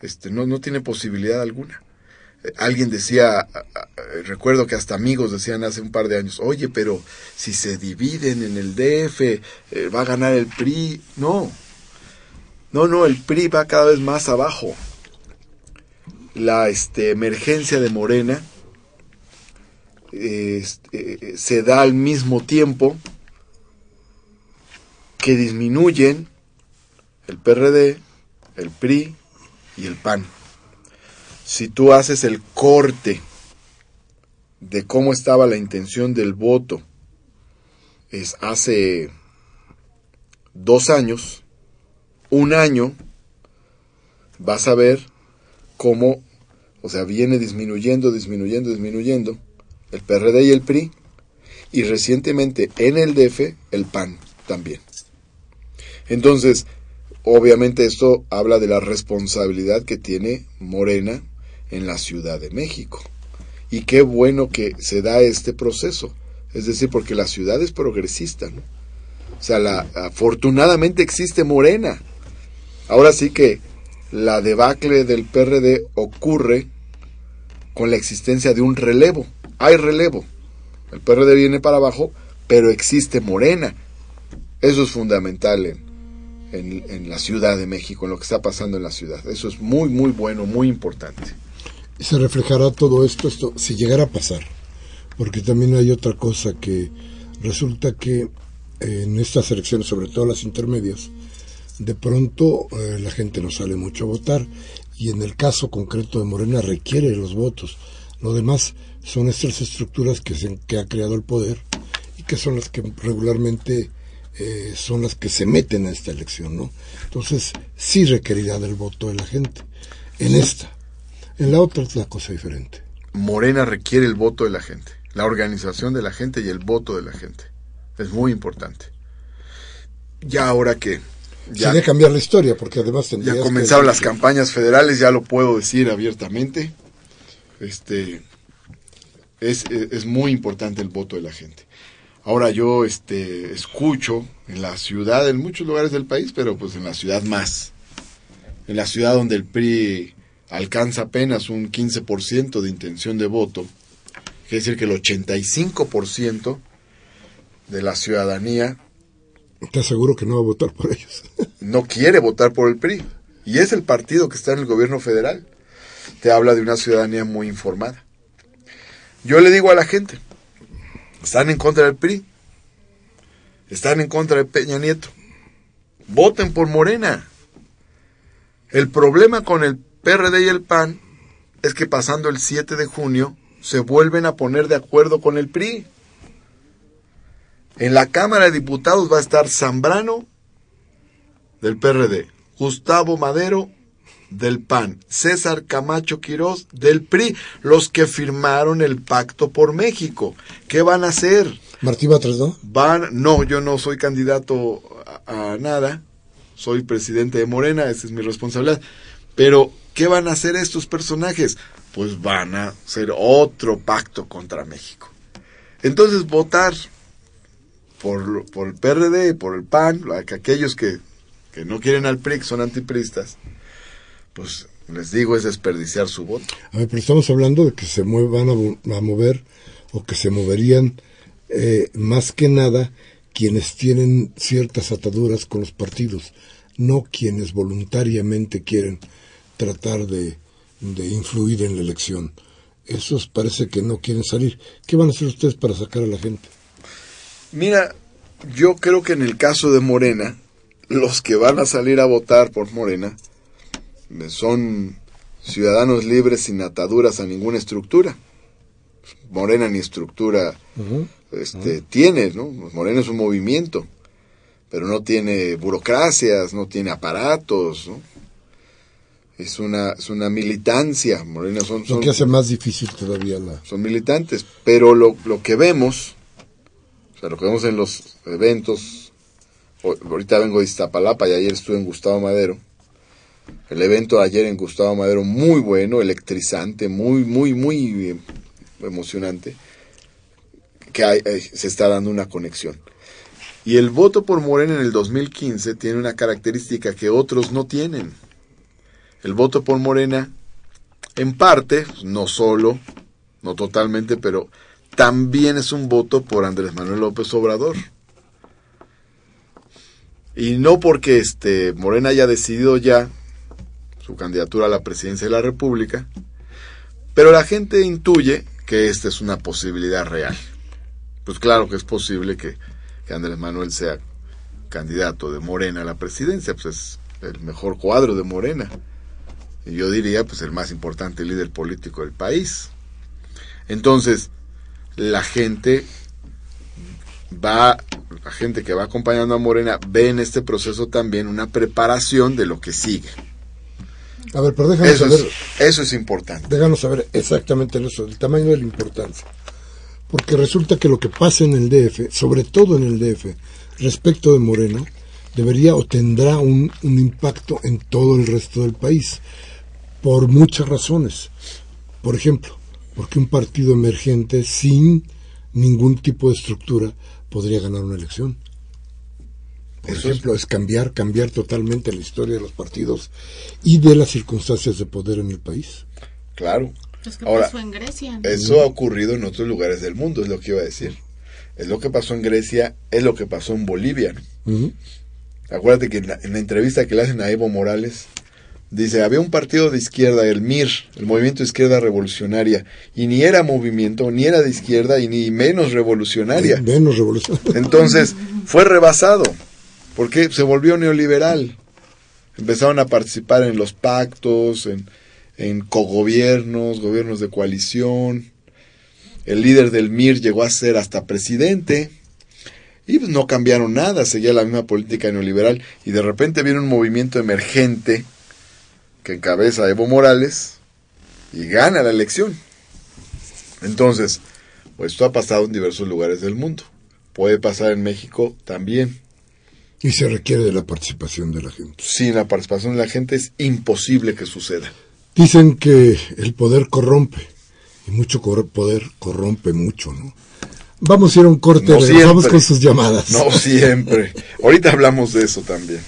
este, no, no tiene posibilidad alguna. Alguien decía, recuerdo que hasta amigos decían hace un par de años, oye, pero si se dividen en el DF, eh, va a ganar el PRI. No, no, no, el PRI va cada vez más abajo. La este, emergencia de Morena este, se da al mismo tiempo que disminuyen el PRD, el PRI y el PAN. Si tú haces el corte de cómo estaba la intención del voto es hace dos años, un año, vas a ver cómo, o sea, viene disminuyendo, disminuyendo, disminuyendo el PRD y el PRI, y recientemente en el DF el PAN también. Entonces, obviamente esto habla de la responsabilidad que tiene Morena en la Ciudad de México. Y qué bueno que se da este proceso. Es decir, porque la ciudad es progresista. O sea, la, afortunadamente existe Morena. Ahora sí que la debacle del PRD ocurre con la existencia de un relevo. Hay relevo. El PRD viene para abajo, pero existe Morena. Eso es fundamental en, en, en, la Ciudad de México, en lo que está pasando en la ciudad. Eso es muy, muy bueno, muy importante se reflejará todo esto, esto si llegara a pasar. Porque también hay otra cosa que resulta que en estas elecciones, sobre todo las intermedias, de pronto eh, la gente no sale mucho a votar y en el caso concreto de Morena requiere los votos. Lo demás son estas estructuras que, se, que ha creado el poder y que son las que regularmente eh, son las que se meten a esta elección, ¿no? Entonces sí requerirá del voto de la gente. En esta, en la otra es la cosa diferente. Morena requiere el voto de la gente, la organización de la gente y el voto de la gente. Es muy importante. Ya ahora que... Ya, cambiar la historia, porque además Ya comenzaron las campañas federales, ya lo puedo decir abiertamente. Este, es, es, muy importante el voto de la gente. Ahora yo este, escucho en la ciudad, en muchos lugares del país, pero pues en la ciudad más. En la ciudad donde el PRI alcanza apenas un 15% de intención de voto, quiere decir que el 85% de la ciudadanía... Te aseguro que no va a votar por ellos. [LAUGHS] no quiere votar por el PRI. Y es el partido que está en el gobierno federal. Te habla de una ciudadanía muy informada. Yo le digo a la gente, están en contra del PRI, están en contra de Peña Nieto, voten por Morena. El problema con el PRD y el PAN es que pasando el 7 de junio se vuelven a poner de acuerdo con el PRI. En la Cámara de Diputados va a estar Zambrano del PRD, Gustavo Madero del PAN, César Camacho Quirós del PRI, los que firmaron el pacto por México. ¿Qué van a hacer? Martí Batres, ¿no? Van, no, yo no soy candidato a, a nada, soy presidente de Morena, esa es mi responsabilidad. Pero ¿Qué van a hacer estos personajes? Pues van a hacer otro pacto contra México. Entonces votar por, el PRD, por el PAN, aquellos que, no quieren al PRI, son antipristas, pues les digo es desperdiciar su voto. A ver, pero estamos hablando de que se van a, mover o que se moverían eh, más que nada quienes tienen ciertas ataduras con los partidos, no quienes voluntariamente quieren tratar de, de influir en la elección. Esos parece que no quieren salir. ¿Qué van a hacer ustedes para sacar a la gente? Mira, yo creo que en el caso de Morena, los que van a salir a votar por Morena son ciudadanos libres sin ataduras a ninguna estructura. Morena ni estructura este, tiene, ¿no? Morena es un movimiento, pero no tiene burocracias, no tiene aparatos, ¿no? Es una, es una militancia. Morena son, lo que hace más difícil todavía la... Son militantes, pero lo, lo que vemos, o sea, lo que vemos en los eventos ahorita vengo de Iztapalapa y ayer estuve en Gustavo Madero. El evento de ayer en Gustavo Madero muy bueno, electrizante, muy, muy, muy eh, emocionante, que hay, eh, se está dando una conexión. Y el voto por Morena en el 2015 tiene una característica que otros no tienen. El voto por Morena, en parte, no solo, no totalmente, pero también es un voto por Andrés Manuel López Obrador. Y no porque este Morena haya decidido ya su candidatura a la presidencia de la República, pero la gente intuye que esta es una posibilidad real. Pues claro que es posible que, que Andrés Manuel sea candidato de Morena a la presidencia, pues es el mejor cuadro de Morena. Yo diría, pues el más importante líder político del país. Entonces, la gente va, la gente que va acompañando a Morena ve en este proceso también una preparación de lo que sigue. A ver, pero déjanos Eso saber, es, eso es importante. déjanos saber exactamente eso, el tamaño de la importancia. Porque resulta que lo que pasa en el DF, sobre todo en el DF, respecto de Moreno, debería o tendrá un, un impacto en todo el resto del país, por muchas razones. Por ejemplo, porque un partido emergente sin ningún tipo de estructura podría ganar una elección. Por Eso ejemplo, es cambiar, cambiar totalmente la historia de los partidos y de las circunstancias de poder en el país. Claro. Pues que Ahora, pasó en Grecia. Eso ha ocurrido en otros lugares del mundo, es lo que iba a decir. Es lo que pasó en Grecia, es lo que pasó en Bolivia. Acuérdate que en la, en la entrevista que le hacen a Evo Morales, dice, había un partido de izquierda, el MIR, el Movimiento de Izquierda Revolucionaria, y ni era movimiento, ni era de izquierda, y ni menos revolucionaria. Menos revolución. Entonces, [LAUGHS] fue rebasado, porque se volvió neoliberal. Empezaron a participar en los pactos, en, en cogobiernos, gobiernos de coalición. El líder del MIR llegó a ser hasta presidente. Y pues no cambiaron nada, seguía la misma política neoliberal. Y de repente viene un movimiento emergente que encabeza Evo Morales y gana la elección. Entonces, pues esto ha pasado en diversos lugares del mundo. Puede pasar en México también. Y se requiere de la participación de la gente. Sin la participación de la gente es imposible que suceda. Dicen que el poder corrompe. Y mucho poder corrompe mucho, ¿no? Vamos a ir a un corte, No regresamos siempre. con sus llamadas. No siempre. Ahorita hablamos de eso también.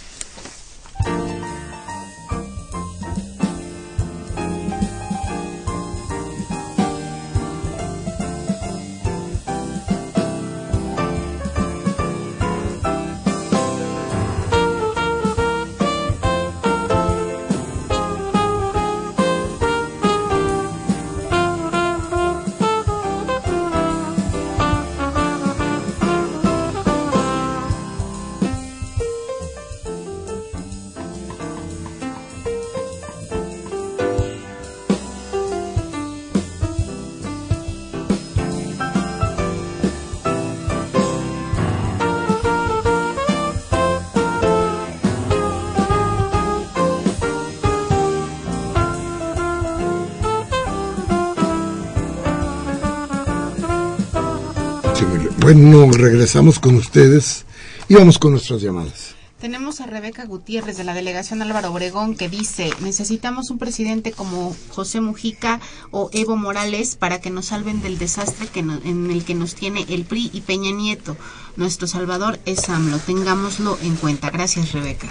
Bueno, regresamos con ustedes y vamos con nuestras llamadas. Tenemos a Rebeca Gutiérrez de la delegación Álvaro Obregón que dice, necesitamos un presidente como José Mujica o Evo Morales para que nos salven del desastre que no- en el que nos tiene el PRI y Peña Nieto. Nuestro salvador es AMLO, tengámoslo en cuenta. Gracias, Rebeca.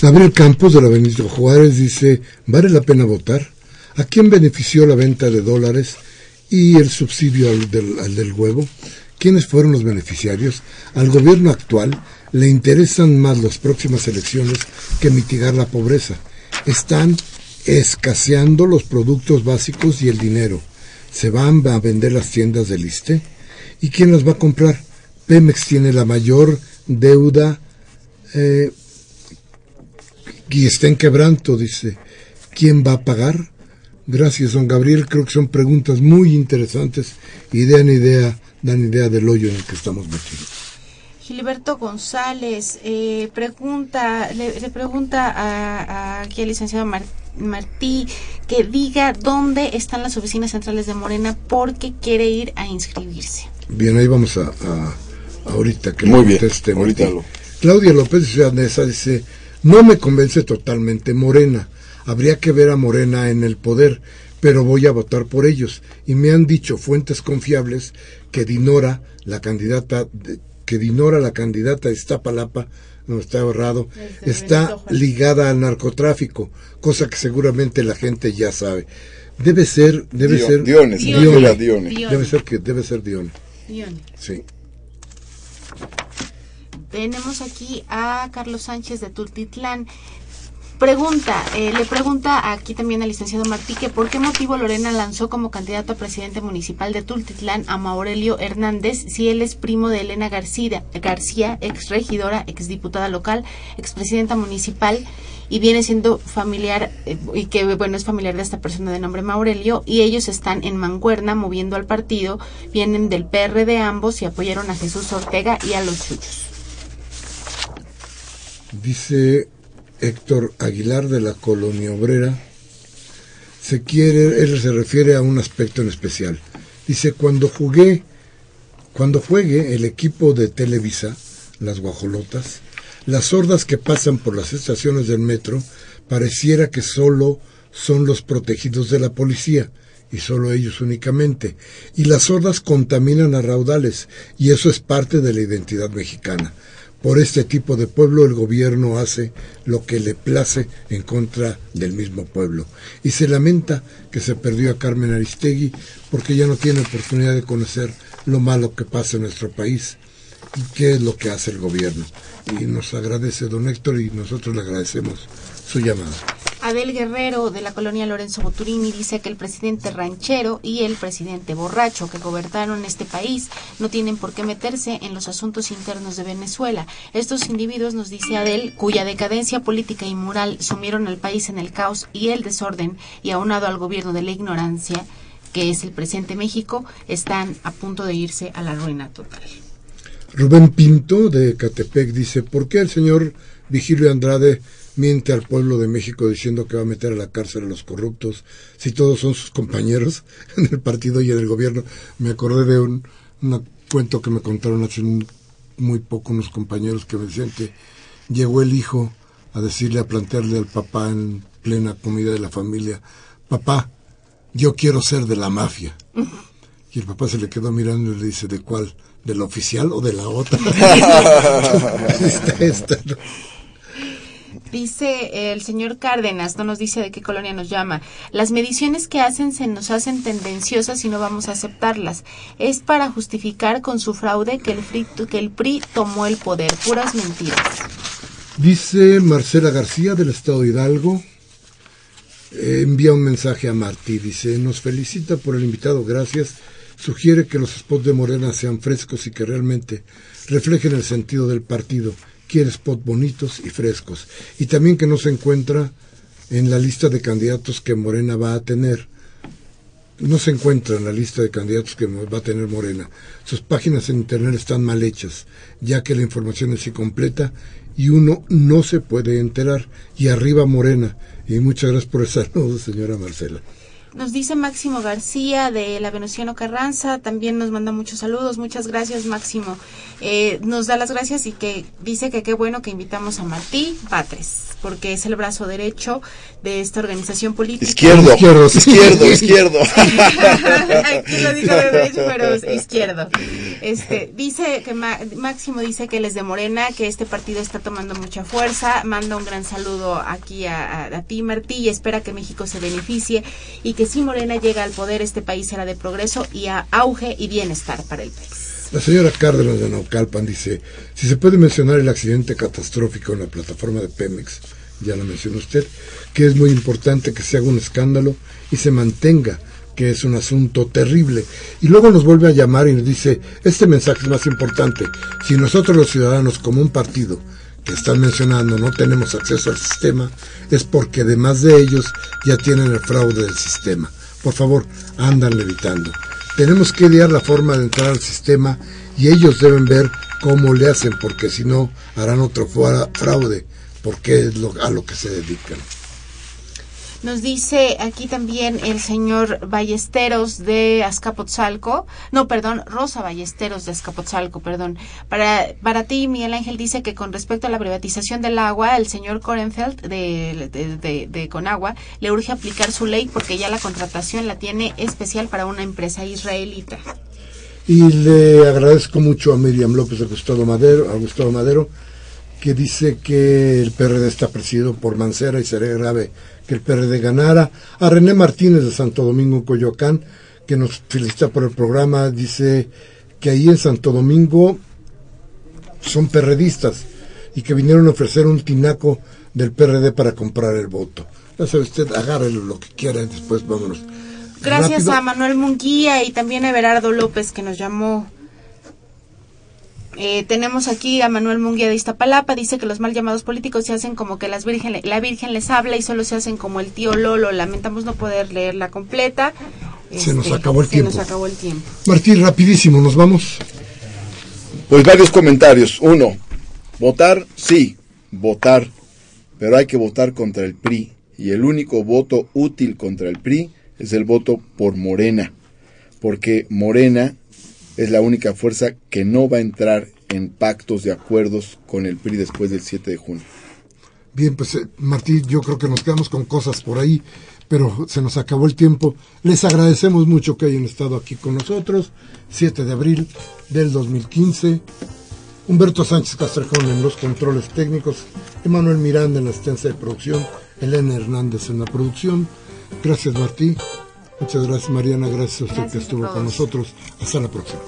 Gabriel Campos de la Benito Juárez dice, ¿vale la pena votar? ¿A quién benefició la venta de dólares y el subsidio al del, al del huevo? ¿Quiénes fueron los beneficiarios? Al gobierno actual le interesan más las próximas elecciones que mitigar la pobreza. Están escaseando los productos básicos y el dinero. ¿Se van a vender las tiendas del ISTE? ¿Y quién las va a comprar? Pemex tiene la mayor deuda eh, y está en quebranto, dice. ¿Quién va a pagar? Gracias, don Gabriel. Creo que son preguntas muy interesantes y dan idea, dan idea del hoyo en el que estamos metidos. Gilberto González eh, pregunta, le, le pregunta a, a aquí al licenciado Mar- Martí que diga dónde están las oficinas centrales de Morena porque quiere ir a inscribirse. Bien, ahí vamos a, a- ahorita que Muy bien, conteste ahorita lo- Claudia López Ciudad dice, no me convence totalmente Morena. Habría que ver a Morena en el poder, pero voy a votar por ellos. Y me han dicho fuentes confiables que Dinora, la candidata, que Dinora, la candidata de Iztapalapa, no está ahorrado, está ligada al narcotráfico, cosa que seguramente la gente ya sabe. Debe ser, debe ser Diones, Debe ser que debe ser Dione. Sí. Tenemos aquí a Carlos Sánchez de Tultitlán. Pregunta, eh, le pregunta aquí también al licenciado Martí que por qué motivo Lorena lanzó como candidato a presidente municipal de Tultitlán a Maurelio Hernández si él es primo de Elena García, García ex regidora, ex diputada local, ex presidenta municipal y viene siendo familiar eh, y que bueno es familiar de esta persona de nombre Maurelio y ellos están en Mancuerna moviendo al partido, vienen del PR de ambos y apoyaron a Jesús Ortega y a los suyos. Dice Héctor Aguilar de la Colonia Obrera, se quiere, él se refiere a un aspecto en especial. Dice, cuando jugué, cuando juegue el equipo de Televisa, las guajolotas, las sordas que pasan por las estaciones del metro, pareciera que solo son los protegidos de la policía, y solo ellos únicamente. Y las sordas contaminan a raudales, y eso es parte de la identidad mexicana. Por este tipo de pueblo el gobierno hace lo que le place en contra del mismo pueblo. Y se lamenta que se perdió a Carmen Aristegui porque ya no tiene oportunidad de conocer lo malo que pasa en nuestro país y qué es lo que hace el gobierno. Y nos agradece don Héctor y nosotros le agradecemos su llamada. Abel Guerrero de la colonia Lorenzo Boturini dice que el presidente ranchero y el presidente borracho que gobernaron este país no tienen por qué meterse en los asuntos internos de Venezuela. Estos individuos, nos dice Adel, cuya decadencia política y moral sumieron al país en el caos y el desorden y aunado al gobierno de la ignorancia, que es el presente México, están a punto de irse a la ruina total. Rubén Pinto de Catepec dice, ¿por qué el señor Vigilio Andrade miente al pueblo de México diciendo que va a meter a la cárcel a los corruptos, si todos son sus compañeros [LAUGHS] en el partido y en el gobierno. Me acordé de un, cuento que me contaron hace muy poco unos compañeros que me decían que llegó el hijo a decirle, a plantearle al papá en plena comida de la familia, papá, yo quiero ser de la mafia. Y el papá se le quedó mirando y le dice, ¿de cuál? ¿De la oficial o de la otra? [LAUGHS] [LAUGHS] esta, Dice el señor Cárdenas, no nos dice de qué colonia nos llama. Las mediciones que hacen se nos hacen tendenciosas y no vamos a aceptarlas. Es para justificar con su fraude que el, que el PRI tomó el poder. Puras mentiras. Dice Marcela García del Estado de Hidalgo. Envía un mensaje a Martí. Dice, nos felicita por el invitado, gracias. Sugiere que los spots de Morena sean frescos y que realmente reflejen el sentido del partido quiere spots bonitos y frescos. Y también que no se encuentra en la lista de candidatos que Morena va a tener. No se encuentra en la lista de candidatos que va a tener Morena. Sus páginas en Internet están mal hechas, ya que la información es incompleta y uno no se puede enterar. Y arriba Morena. Y muchas gracias por el saludo, señora Marcela. Nos dice Máximo García de la Venustiano Carranza, también nos manda muchos saludos, muchas gracias Máximo. Eh, nos da las gracias y que dice que qué bueno que invitamos a Martí Patres, porque es el brazo derecho de esta organización política. Izquierdo, izquierdo, izquierdo, izquierdo. [LAUGHS] Aquí lo digo de pero izquierdo. Este, dice que Máximo dice que él es de Morena, que este partido está tomando mucha fuerza, manda un gran saludo aquí a, a ti Martí y espera que México se beneficie y que si Morena llega al poder, este país será de progreso y a auge y bienestar para el país. La señora Cárdenas de Naucalpan dice, si se puede mencionar el accidente catastrófico en la plataforma de Pemex, ya lo mencionó usted, que es muy importante que se haga un escándalo y se mantenga que es un asunto terrible. Y luego nos vuelve a llamar y nos dice, este mensaje es más importante. Si nosotros los ciudadanos como un partido que están mencionando no tenemos acceso al sistema, es porque además de ellos ya tienen el fraude del sistema. Por favor, andan evitando. Tenemos que idear la forma de entrar al sistema y ellos deben ver cómo le hacen, porque si no harán otro fraude, porque es a lo que se dedican. Nos dice aquí también el señor Ballesteros de Azcapotzalco, no, perdón, Rosa Ballesteros de Azcapotzalco, perdón. Para, para ti, Miguel Ángel dice que con respecto a la privatización del agua, el señor Korenfeld de, de, de, Conagua le urge aplicar su ley porque ya la contratación la tiene especial para una empresa israelita. Y le agradezco mucho a Miriam López a Gustavo Madero, a Gustavo Madero que dice que el PRD está presidido por Mancera y sería grave que el PRD ganara. A René Martínez de Santo Domingo, Coyoacán, que nos felicita por el programa, dice que ahí en Santo Domingo son perredistas y que vinieron a ofrecer un tinaco del PRD para comprar el voto. Ya sabe usted, agárrelo lo que quiera y después vámonos. Gracias a Manuel Munguía y también a Everardo López que nos llamó eh, tenemos aquí a Manuel Munguía de Iztapalapa, dice que los mal llamados políticos se hacen como que las virgen, la Virgen les habla y solo se hacen como el tío Lolo. Lamentamos no poder leerla completa. se nos este, acabó el tiempo. Se nos acabó el tiempo. Martín, rapidísimo, nos vamos. Pues varios comentarios. Uno, votar, sí, votar, pero hay que votar contra el PRI. Y el único voto útil contra el PRI es el voto por Morena, porque Morena es la única fuerza que no va a entrar en pactos de acuerdos con el PRI después del 7 de junio. Bien, pues eh, Martín, yo creo que nos quedamos con cosas por ahí, pero se nos acabó el tiempo. Les agradecemos mucho que hayan estado aquí con nosotros. 7 de abril del 2015. Humberto Sánchez Castrejón en los controles técnicos, Emanuel Miranda en la asistencia de producción, Elena Hernández en la producción. Gracias Martí. Muchas gracias Mariana, gracias a usted que estuvo con nosotros. Hasta la próxima.